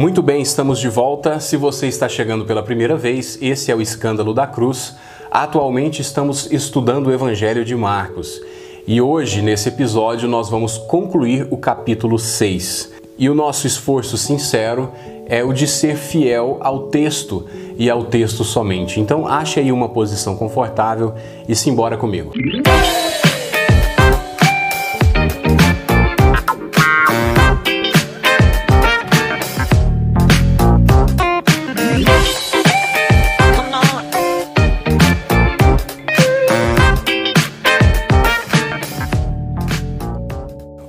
Muito bem, estamos de volta. Se você está chegando pela primeira vez, esse é o Escândalo da Cruz. Atualmente estamos estudando o Evangelho de Marcos. E hoje, nesse episódio, nós vamos concluir o capítulo 6. E o nosso esforço sincero é o de ser fiel ao texto e ao texto somente. Então, ache aí uma posição confortável e se embora comigo.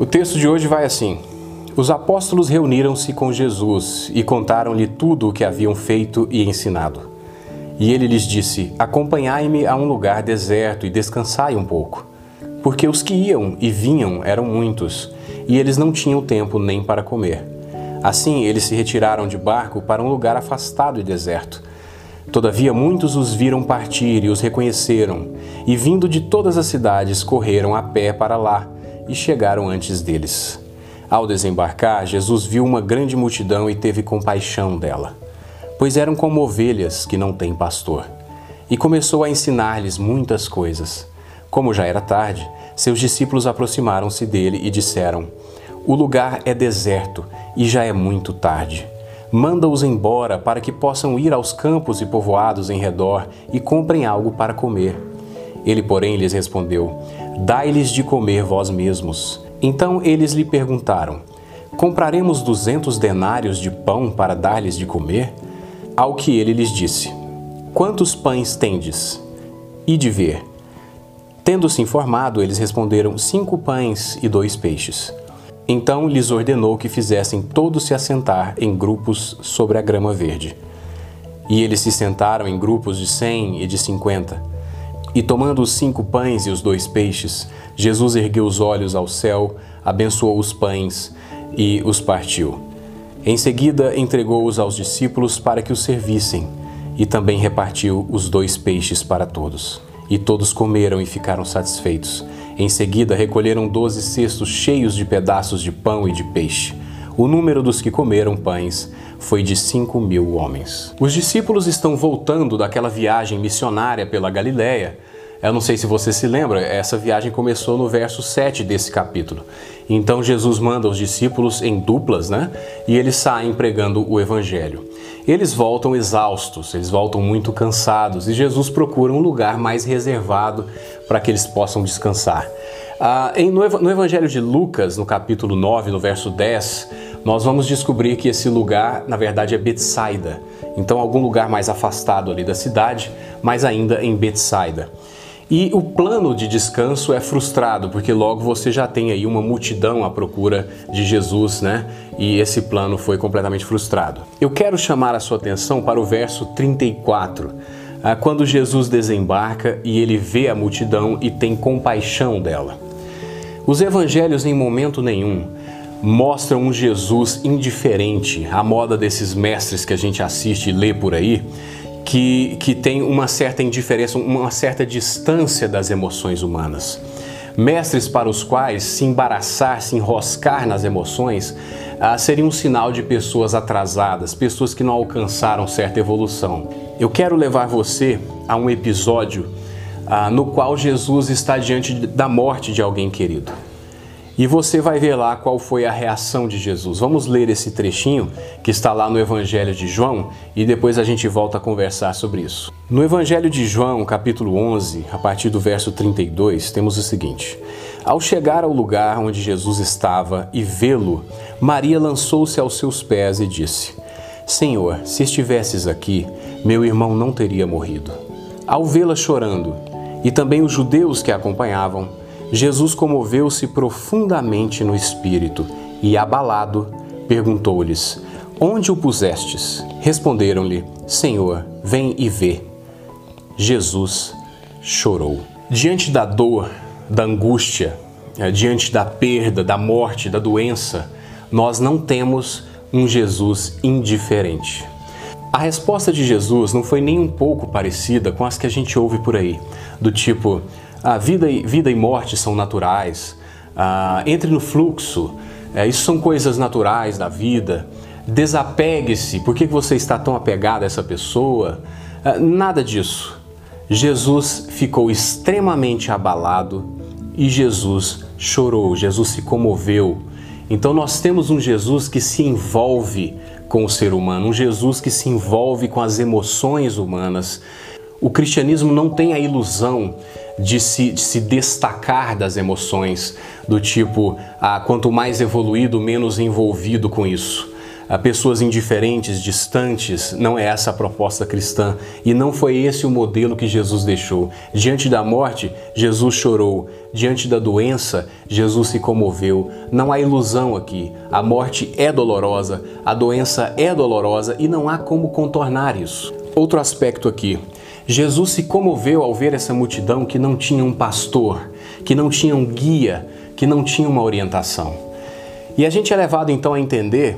O texto de hoje vai assim: Os apóstolos reuniram-se com Jesus e contaram-lhe tudo o que haviam feito e ensinado. E ele lhes disse: Acompanhai-me a um lugar deserto e descansai um pouco. Porque os que iam e vinham eram muitos, e eles não tinham tempo nem para comer. Assim, eles se retiraram de barco para um lugar afastado e deserto. Todavia, muitos os viram partir e os reconheceram, e vindo de todas as cidades, correram a pé para lá e chegaram antes deles. Ao desembarcar, Jesus viu uma grande multidão e teve compaixão dela, pois eram como ovelhas que não têm pastor. E começou a ensinar-lhes muitas coisas. Como já era tarde, seus discípulos aproximaram-se dele e disseram: O lugar é deserto e já é muito tarde. Manda-os embora para que possam ir aos campos e povoados em redor e comprem algo para comer. Ele, porém, lhes respondeu: Dai-lhes de comer vós mesmos. Então eles lhe perguntaram: Compraremos duzentos denários de pão para dar-lhes de comer? Ao que ele lhes disse: Quantos pães tendes? E de ver. Tendo-se informado, eles responderam: Cinco pães e dois peixes. Então lhes ordenou que fizessem todos se assentar em grupos sobre a grama verde. E eles se sentaram em grupos de cem e de cinquenta. E tomando os cinco pães e os dois peixes, Jesus ergueu os olhos ao céu, abençoou os pães e os partiu. Em seguida, entregou-os aos discípulos para que os servissem, e também repartiu os dois peixes para todos. E todos comeram e ficaram satisfeitos. Em seguida, recolheram doze cestos cheios de pedaços de pão e de peixe. O número dos que comeram pães foi de cinco mil homens. Os discípulos estão voltando daquela viagem missionária pela Galiléia. Eu não sei se você se lembra, essa viagem começou no verso 7 desse capítulo. Então Jesus manda os discípulos em duplas, né? E eles saem pregando o evangelho. Eles voltam exaustos, eles voltam muito cansados e Jesus procura um lugar mais reservado para que eles possam descansar. Ah, em, no, no Evangelho de Lucas, no capítulo 9, no verso 10, nós vamos descobrir que esse lugar, na verdade, é Betsaida. Então, algum lugar mais afastado ali da cidade, mas ainda em Betsaida. E o plano de descanso é frustrado, porque logo você já tem aí uma multidão à procura de Jesus, né? E esse plano foi completamente frustrado. Eu quero chamar a sua atenção para o verso 34 ah, quando Jesus desembarca e ele vê a multidão e tem compaixão dela. Os evangelhos, em momento nenhum, mostram um Jesus indiferente à moda desses mestres que a gente assiste e lê por aí, que, que tem uma certa indiferença, uma certa distância das emoções humanas. Mestres para os quais se embaraçar, se enroscar nas emoções ah, seria um sinal de pessoas atrasadas, pessoas que não alcançaram certa evolução. Eu quero levar você a um episódio ah, no qual Jesus está diante da morte de alguém querido. E você vai ver lá qual foi a reação de Jesus. Vamos ler esse trechinho que está lá no Evangelho de João e depois a gente volta a conversar sobre isso. No Evangelho de João, capítulo 11, a partir do verso 32, temos o seguinte: Ao chegar ao lugar onde Jesus estava e vê-lo, Maria lançou-se aos seus pés e disse: Senhor, se estivesses aqui, meu irmão não teria morrido. Ao vê-la chorando, e também os judeus que a acompanhavam, Jesus comoveu-se profundamente no espírito e, abalado, perguntou-lhes: Onde o pusestes? Responderam-lhe: Senhor, vem e vê. Jesus chorou. Diante da dor, da angústia, eh, diante da perda, da morte, da doença, nós não temos um Jesus indiferente. A resposta de Jesus não foi nem um pouco parecida com as que a gente ouve por aí, do tipo: a vida e, vida e morte são naturais, ah, entre no fluxo, é, isso são coisas naturais da vida. desapegue-se, por que você está tão apegado a essa pessoa? Ah, nada disso. Jesus ficou extremamente abalado e Jesus chorou, Jesus se comoveu. Então nós temos um Jesus que se envolve com o ser humano, um Jesus que se envolve com as emoções humanas. O cristianismo não tem a ilusão de se, de se destacar das emoções, do tipo, ah, quanto mais evoluído, menos envolvido com isso a pessoas indiferentes, distantes, não é essa a proposta cristã e não foi esse o modelo que Jesus deixou. Diante da morte, Jesus chorou, diante da doença, Jesus se comoveu. Não há ilusão aqui. A morte é dolorosa, a doença é dolorosa e não há como contornar isso. Outro aspecto aqui. Jesus se comoveu ao ver essa multidão que não tinha um pastor, que não tinha um guia, que não tinha uma orientação. E a gente é levado então a entender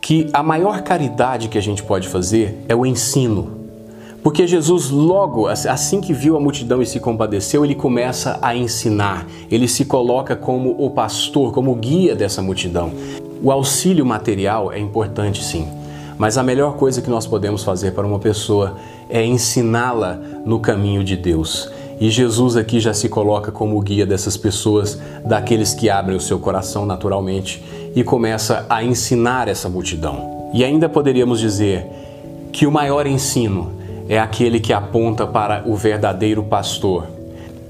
que a maior caridade que a gente pode fazer é o ensino. Porque Jesus, logo assim que viu a multidão e se compadeceu, ele começa a ensinar. Ele se coloca como o pastor, como o guia dessa multidão. O auxílio material é importante, sim. Mas a melhor coisa que nós podemos fazer para uma pessoa é ensiná-la no caminho de Deus. E Jesus aqui já se coloca como guia dessas pessoas, daqueles que abrem o seu coração naturalmente e começa a ensinar essa multidão. E ainda poderíamos dizer que o maior ensino é aquele que aponta para o verdadeiro pastor.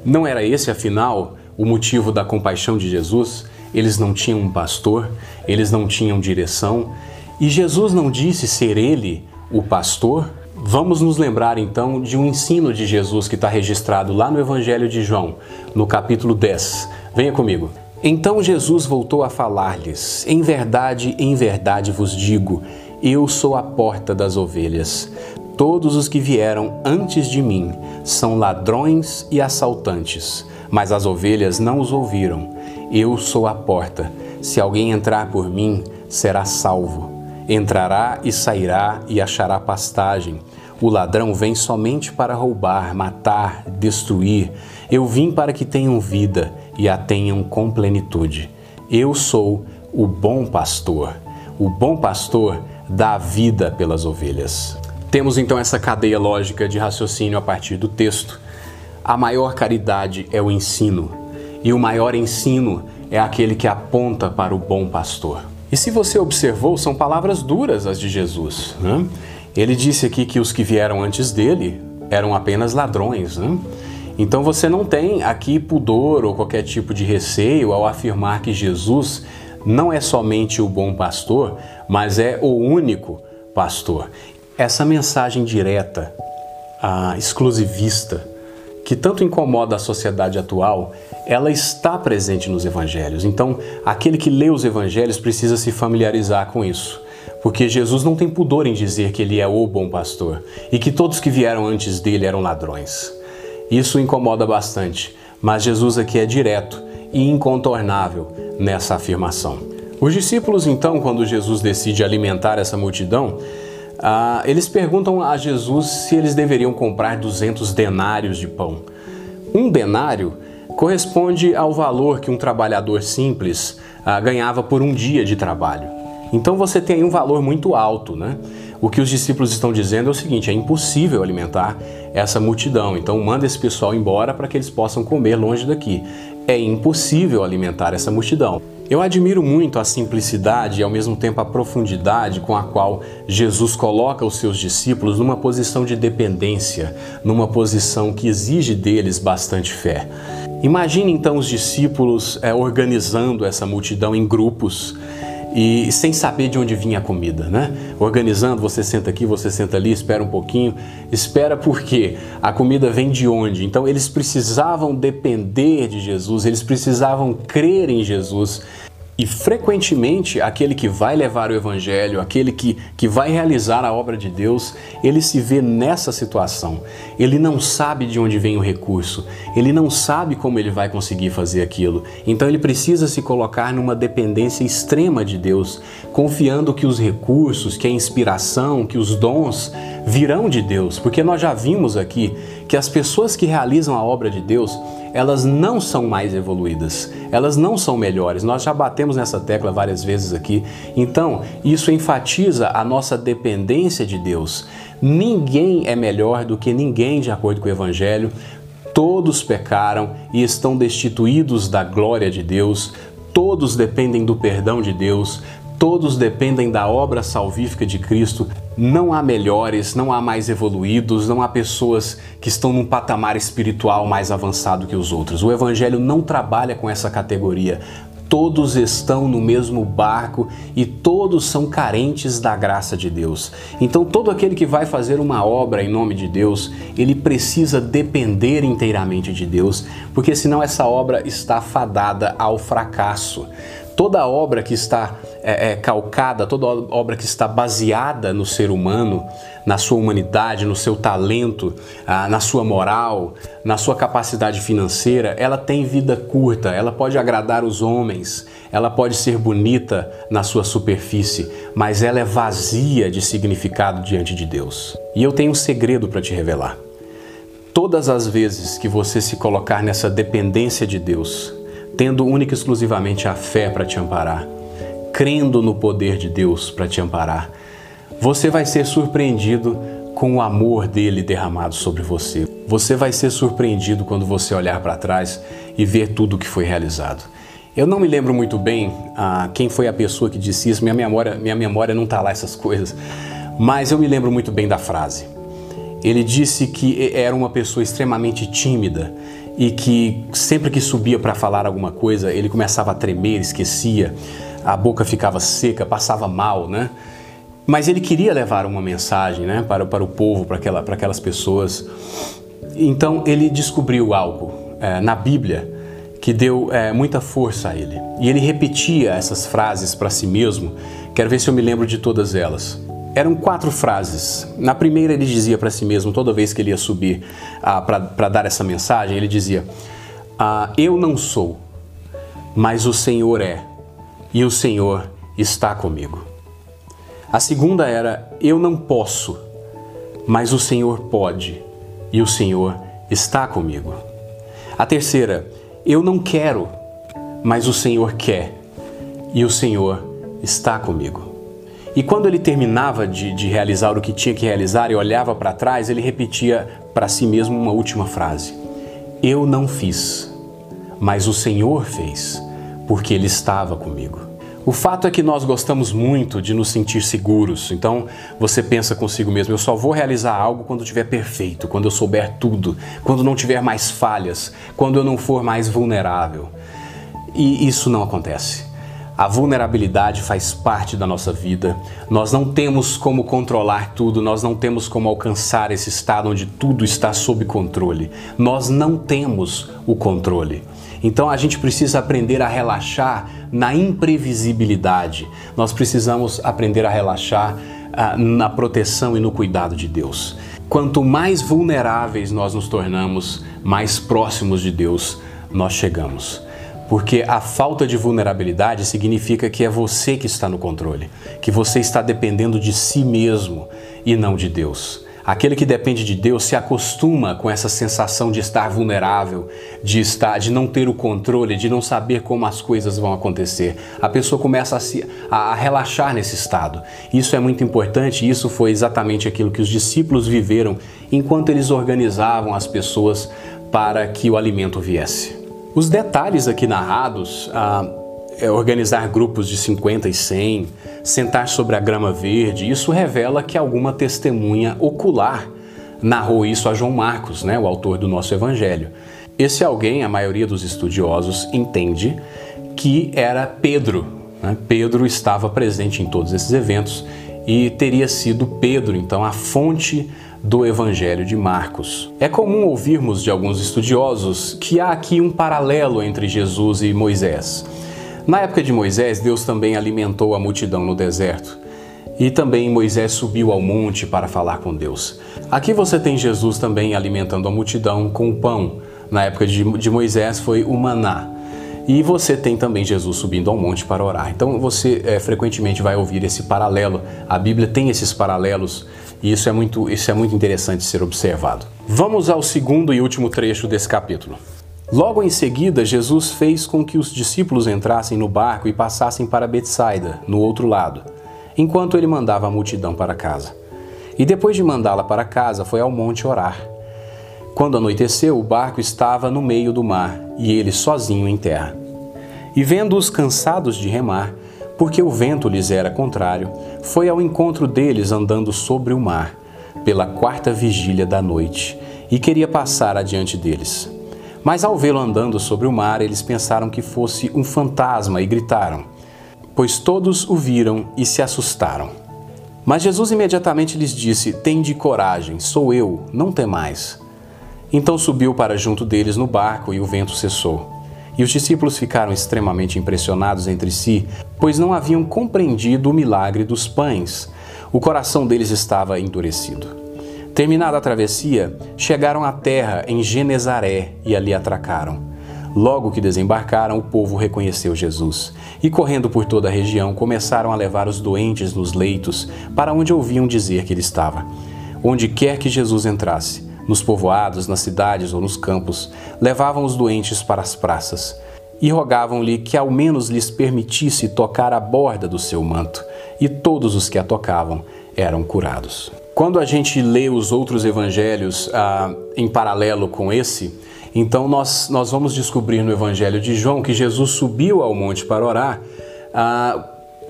Não era esse, afinal, o motivo da compaixão de Jesus? Eles não tinham um pastor, eles não tinham direção, e Jesus não disse ser ele o pastor? Vamos nos lembrar então de um ensino de Jesus que está registrado lá no Evangelho de João, no capítulo 10. Venha comigo. Então Jesus voltou a falar-lhes: Em verdade, em verdade vos digo, eu sou a porta das ovelhas. Todos os que vieram antes de mim são ladrões e assaltantes, mas as ovelhas não os ouviram. Eu sou a porta. Se alguém entrar por mim, será salvo. Entrará e sairá e achará pastagem. O ladrão vem somente para roubar, matar, destruir. Eu vim para que tenham vida e a tenham com plenitude. Eu sou o bom pastor. O bom pastor dá vida pelas ovelhas. Temos então essa cadeia lógica de raciocínio a partir do texto. A maior caridade é o ensino, e o maior ensino é aquele que aponta para o bom pastor. E se você observou, são palavras duras as de Jesus. Né? Ele disse aqui que os que vieram antes dele eram apenas ladrões. Né? Então você não tem aqui pudor ou qualquer tipo de receio ao afirmar que Jesus não é somente o bom pastor, mas é o único pastor. Essa mensagem direta, exclusivista, que tanto incomoda a sociedade atual, ela está presente nos evangelhos. Então, aquele que lê os evangelhos precisa se familiarizar com isso. Porque Jesus não tem pudor em dizer que ele é o bom pastor e que todos que vieram antes dele eram ladrões. Isso incomoda bastante, mas Jesus aqui é direto e incontornável nessa afirmação. Os discípulos, então, quando Jesus decide alimentar essa multidão, ah, eles perguntam a Jesus se eles deveriam comprar 200 denários de pão. Um denário corresponde ao valor que um trabalhador simples ah, ganhava por um dia de trabalho. Então você tem um valor muito alto, né? O que os discípulos estão dizendo é o seguinte: é impossível alimentar essa multidão. Então manda esse pessoal embora para que eles possam comer longe daqui. É impossível alimentar essa multidão. Eu admiro muito a simplicidade e ao mesmo tempo a profundidade com a qual Jesus coloca os seus discípulos numa posição de dependência, numa posição que exige deles bastante fé. Imagine então os discípulos é, organizando essa multidão em grupos e sem saber de onde vinha a comida, né? Organizando, você senta aqui, você senta ali, espera um pouquinho, espera porque a comida vem de onde? Então eles precisavam depender de Jesus, eles precisavam crer em Jesus e frequentemente, aquele que vai levar o Evangelho, aquele que, que vai realizar a obra de Deus, ele se vê nessa situação. Ele não sabe de onde vem o recurso, ele não sabe como ele vai conseguir fazer aquilo. Então, ele precisa se colocar numa dependência extrema de Deus, confiando que os recursos, que a inspiração, que os dons virão de Deus, porque nós já vimos aqui que as pessoas que realizam a obra de Deus, elas não são mais evoluídas, elas não são melhores. Nós já batemos nessa tecla várias vezes aqui. Então, isso enfatiza a nossa dependência de Deus. Ninguém é melhor do que ninguém, de acordo com o Evangelho. Todos pecaram e estão destituídos da glória de Deus. Todos dependem do perdão de Deus, todos dependem da obra salvífica de Cristo. Não há melhores, não há mais evoluídos, não há pessoas que estão num patamar espiritual mais avançado que os outros. O Evangelho não trabalha com essa categoria. Todos estão no mesmo barco e todos são carentes da graça de Deus. Então, todo aquele que vai fazer uma obra em nome de Deus, ele precisa depender inteiramente de Deus, porque senão essa obra está fadada ao fracasso. Toda obra que está é, é, calcada, toda obra que está baseada no ser humano, na sua humanidade, no seu talento, ah, na sua moral, na sua capacidade financeira, ela tem vida curta, ela pode agradar os homens, ela pode ser bonita na sua superfície, mas ela é vazia de significado diante de Deus. E eu tenho um segredo para te revelar. Todas as vezes que você se colocar nessa dependência de Deus, tendo única e exclusivamente a fé para te amparar, crendo no poder de Deus para te amparar, você vai ser surpreendido com o amor dele derramado sobre você. Você vai ser surpreendido quando você olhar para trás e ver tudo o que foi realizado. Eu não me lembro muito bem ah, quem foi a pessoa que disse isso, minha memória, minha memória não está lá essas coisas, mas eu me lembro muito bem da frase. Ele disse que era uma pessoa extremamente tímida e que sempre que subia para falar alguma coisa, ele começava a tremer, esquecia, a boca ficava seca, passava mal, né? Mas ele queria levar uma mensagem né, para, para o povo, para, aquela, para aquelas pessoas. Então ele descobriu algo é, na Bíblia que deu é, muita força a ele. E ele repetia essas frases para si mesmo. Quero ver se eu me lembro de todas elas. Eram quatro frases. Na primeira, ele dizia para si mesmo, toda vez que ele ia subir ah, para dar essa mensagem, ele dizia: ah, Eu não sou, mas o Senhor é, e o Senhor está comigo. A segunda era: Eu não posso, mas o Senhor pode, e o Senhor está comigo. A terceira: Eu não quero, mas o Senhor quer, e o Senhor está comigo. E quando ele terminava de, de realizar o que tinha que realizar e olhava para trás, ele repetia para si mesmo uma última frase: Eu não fiz, mas o Senhor fez, porque Ele estava comigo. O fato é que nós gostamos muito de nos sentir seguros, então você pensa consigo mesmo: eu só vou realizar algo quando estiver perfeito, quando eu souber tudo, quando não tiver mais falhas, quando eu não for mais vulnerável. E isso não acontece. A vulnerabilidade faz parte da nossa vida. Nós não temos como controlar tudo, nós não temos como alcançar esse estado onde tudo está sob controle. Nós não temos o controle. Então a gente precisa aprender a relaxar na imprevisibilidade. Nós precisamos aprender a relaxar ah, na proteção e no cuidado de Deus. Quanto mais vulneráveis nós nos tornamos, mais próximos de Deus nós chegamos. Porque a falta de vulnerabilidade significa que é você que está no controle, que você está dependendo de si mesmo e não de Deus. Aquele que depende de Deus se acostuma com essa sensação de estar vulnerável, de estar, de não ter o controle, de não saber como as coisas vão acontecer. A pessoa começa a, se, a, relaxar nesse estado. Isso é muito importante. Isso foi exatamente aquilo que os discípulos viveram enquanto eles organizavam as pessoas para que o alimento viesse. Os detalhes aqui narrados, ah, é organizar grupos de 50 e 100, sentar sobre a grama verde, isso revela que alguma testemunha ocular narrou isso a João Marcos, né, o autor do nosso evangelho. Esse alguém, a maioria dos estudiosos entende que era Pedro. Né? Pedro estava presente em todos esses eventos e teria sido Pedro, então, a fonte do Evangelho de Marcos. É comum ouvirmos de alguns estudiosos que há aqui um paralelo entre Jesus e Moisés. Na época de Moisés, Deus também alimentou a multidão no deserto. E também Moisés subiu ao monte para falar com Deus. Aqui você tem Jesus também alimentando a multidão com o pão. Na época de, Moisés foi o maná. E você tem também Jesus subindo ao monte para orar. Então você é, frequentemente vai ouvir esse paralelo. A Bíblia tem esses paralelos e isso é muito, isso é muito interessante ser observado. Vamos ao segundo e último trecho desse capítulo. Logo em seguida, Jesus fez com que os discípulos entrassem no barco e passassem para Betsaida, no outro lado, enquanto ele mandava a multidão para casa. E depois de mandá-la para casa, foi ao monte orar. Quando anoiteceu, o barco estava no meio do mar e ele sozinho em terra. E vendo-os cansados de remar, porque o vento lhes era contrário, foi ao encontro deles andando sobre o mar, pela quarta vigília da noite, e queria passar adiante deles. Mas ao vê-lo andando sobre o mar, eles pensaram que fosse um fantasma e gritaram, pois todos o viram e se assustaram. Mas Jesus imediatamente lhes disse: Tende coragem, sou eu, não temais. Então subiu para junto deles no barco e o vento cessou. E os discípulos ficaram extremamente impressionados entre si, pois não haviam compreendido o milagre dos pães. O coração deles estava endurecido. Terminada a travessia, chegaram à terra em Genezaré e ali atracaram. Logo que desembarcaram, o povo reconheceu Jesus e, correndo por toda a região, começaram a levar os doentes nos leitos para onde ouviam dizer que ele estava. Onde quer que Jesus entrasse, nos povoados, nas cidades ou nos campos, levavam os doentes para as praças e rogavam-lhe que ao menos lhes permitisse tocar a borda do seu manto, e todos os que a tocavam eram curados. Quando a gente lê os outros evangelhos ah, em paralelo com esse, então nós, nós vamos descobrir no Evangelho de João que Jesus subiu ao monte para orar ah,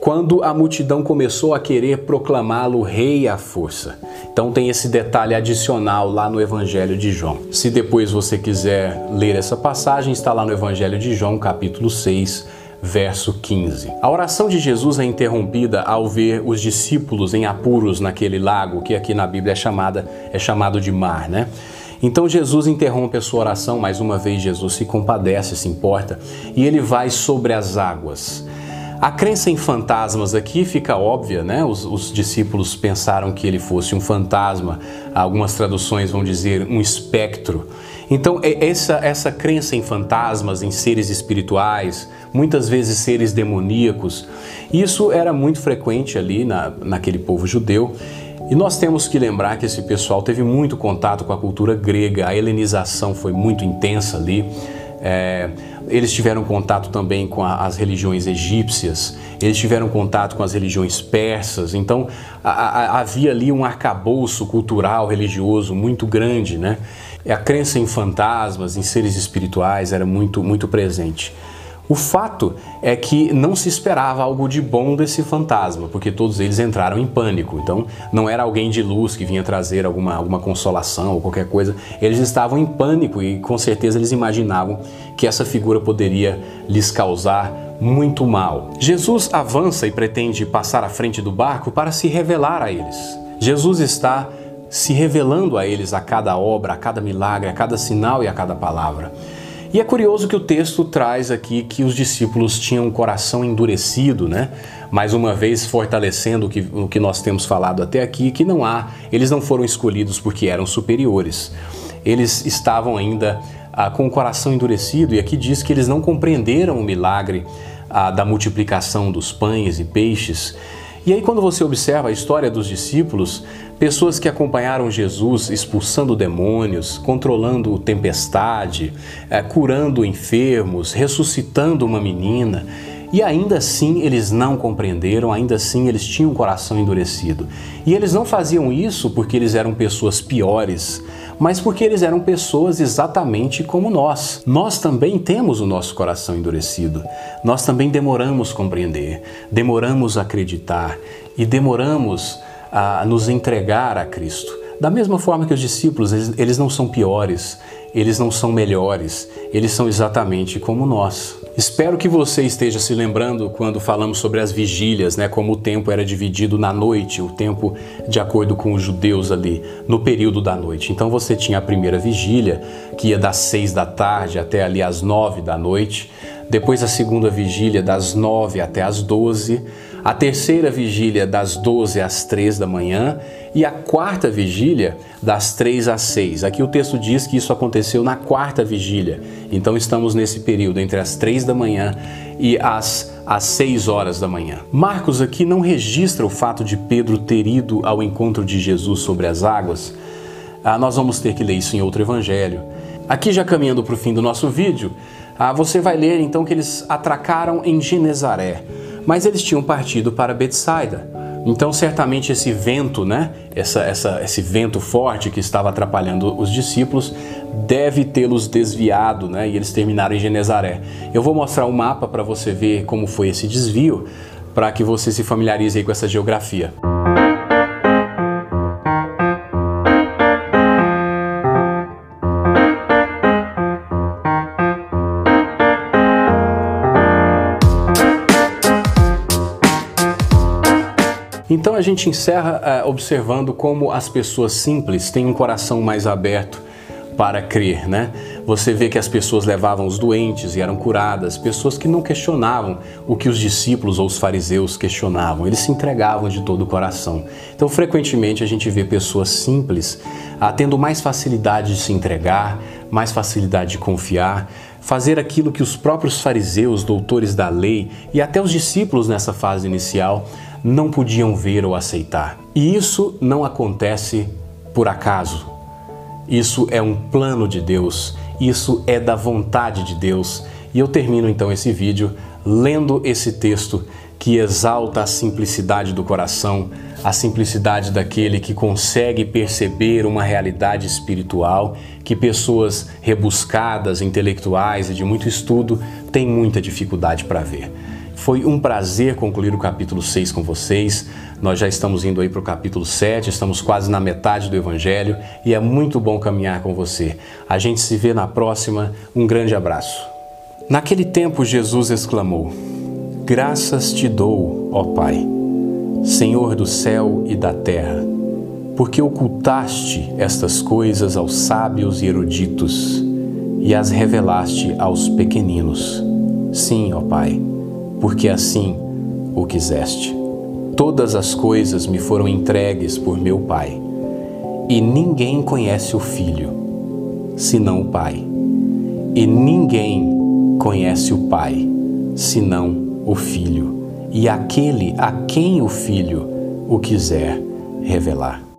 quando a multidão começou a querer proclamá-lo rei à força. Então tem esse detalhe adicional lá no Evangelho de João. Se depois você quiser ler essa passagem, está lá no Evangelho de João, capítulo 6 verso 15. A oração de Jesus é interrompida ao ver os discípulos em apuros naquele lago, que aqui na Bíblia é, chamada, é chamado de mar, né? Então Jesus interrompe a sua oração, mais uma vez Jesus se compadece, se importa, e ele vai sobre as águas. A crença em fantasmas aqui fica óbvia, né? Os, os, discípulos pensaram que ele fosse um fantasma, algumas traduções vão dizer um espectro. Então, é essa, essa crença em fantasmas, em seres espirituais, muitas vezes seres demoníacos, isso era muito frequente ali na, naquele povo judeu. E nós temos que lembrar que esse pessoal teve muito contato com a cultura grega, a helenização foi muito intensa ali. É, eles tiveram contato também com a, as religiões egípcias, eles tiveram contato com as religiões persas, então a, a, havia ali um arcabouço cultural, religioso muito grande, né? A crença em fantasmas, em seres espirituais era muito, muito presente. O fato é que não se esperava algo de bom desse fantasma, porque todos eles entraram em pânico. Então, não era alguém de luz que vinha trazer alguma, alguma consolação ou qualquer coisa. Eles estavam em pânico e com certeza eles imaginavam que essa figura poderia lhes causar muito mal. Jesus avança e pretende passar à frente do barco para se revelar a eles. Jesus está se revelando a eles a cada obra, a cada milagre, a cada sinal e a cada palavra. E é curioso que o texto traz aqui que os discípulos tinham um coração endurecido, né? Mais uma vez fortalecendo o que, o que nós temos falado até aqui, que não há, eles não foram escolhidos porque eram superiores. Eles estavam ainda ah, com o coração endurecido, e aqui diz que eles não compreenderam o milagre ah, da multiplicação dos pães e peixes. E aí, quando você observa a história dos discípulos, pessoas que acompanharam Jesus expulsando demônios, controlando tempestade, é, curando enfermos, ressuscitando uma menina, e ainda assim eles não compreenderam, ainda assim eles tinham o coração endurecido. E eles não faziam isso porque eles eram pessoas piores, mas porque eles eram pessoas exatamente como nós. Nós também temos o nosso coração endurecido. Nós também demoramos compreender, demoramos acreditar e demoramos a nos entregar a Cristo. Da mesma forma que os discípulos, eles, eles não são piores, eles não são melhores, eles são exatamente como nós. Espero que você esteja se lembrando quando falamos sobre as vigílias, né, como o tempo era dividido na noite, o tempo de acordo com os judeus ali, no período da noite. Então você tinha a primeira vigília, que ia das seis da tarde até ali às nove da noite. depois a segunda vigília das 9 até as 12, a terceira vigília das 12 às 3 da manhã e a quarta vigília das 3 às 6. Aqui o texto diz que isso aconteceu na quarta vigília, então estamos nesse período entre as 3 da manhã e as, as 6 horas da manhã. Marcos aqui não registra o fato de Pedro ter ido ao encontro de Jesus sobre as águas. Ah, nós vamos ter que ler isso em outro evangelho. Aqui, já caminhando para o fim do nosso vídeo, ah, você vai ler então que eles atracaram em Genezaré mas eles tinham partido para Betsaida. Então, certamente esse vento, né, essa, essa, esse vento forte que estava atrapalhando os discípulos, deve tê-los desviado, né, e eles terminaram em Genezaré. Eu vou mostrar um mapa para você ver como foi esse desvio, para que você se familiarize com essa geografia. Então a gente encerra uh, observando como as pessoas simples têm um coração mais aberto para crer, né? Você vê que as pessoas levavam os doentes e eram curadas, pessoas que não questionavam o que os discípulos ou os fariseus questionavam, eles se entregavam de todo o coração. Então, frequentemente a gente vê pessoas simples ah, tendo mais facilidade de se entregar, mais facilidade de confiar, fazer aquilo que os próprios fariseus, doutores da lei e até os discípulos nessa fase inicial não podiam ver ou aceitar. E isso não acontece por acaso. Isso é um plano de Deus, isso é da vontade de Deus. E eu termino então esse vídeo lendo esse texto que exalta a simplicidade do coração, a simplicidade daquele que consegue perceber uma realidade espiritual que pessoas rebuscadas, intelectuais e de muito estudo têm muita dificuldade para ver. Foi um prazer concluir o capítulo 6 com vocês. Nós já estamos indo aí para o capítulo 7, estamos quase na metade do Evangelho e é muito bom caminhar com você. A gente se vê na próxima. Um grande abraço. Naquele tempo, Jesus exclamou: Graças te dou, ó Pai, Senhor do céu e da terra, porque ocultaste estas coisas aos sábios e eruditos e as revelaste aos pequeninos. Sim, ó Pai porque assim o quiseste. Todas as coisas me foram entregues por meu Pai, e ninguém conhece o Filho, senão o Pai, e ninguém conhece o Pai, senão o Filho, e aquele a quem o Filho o quiser revelar.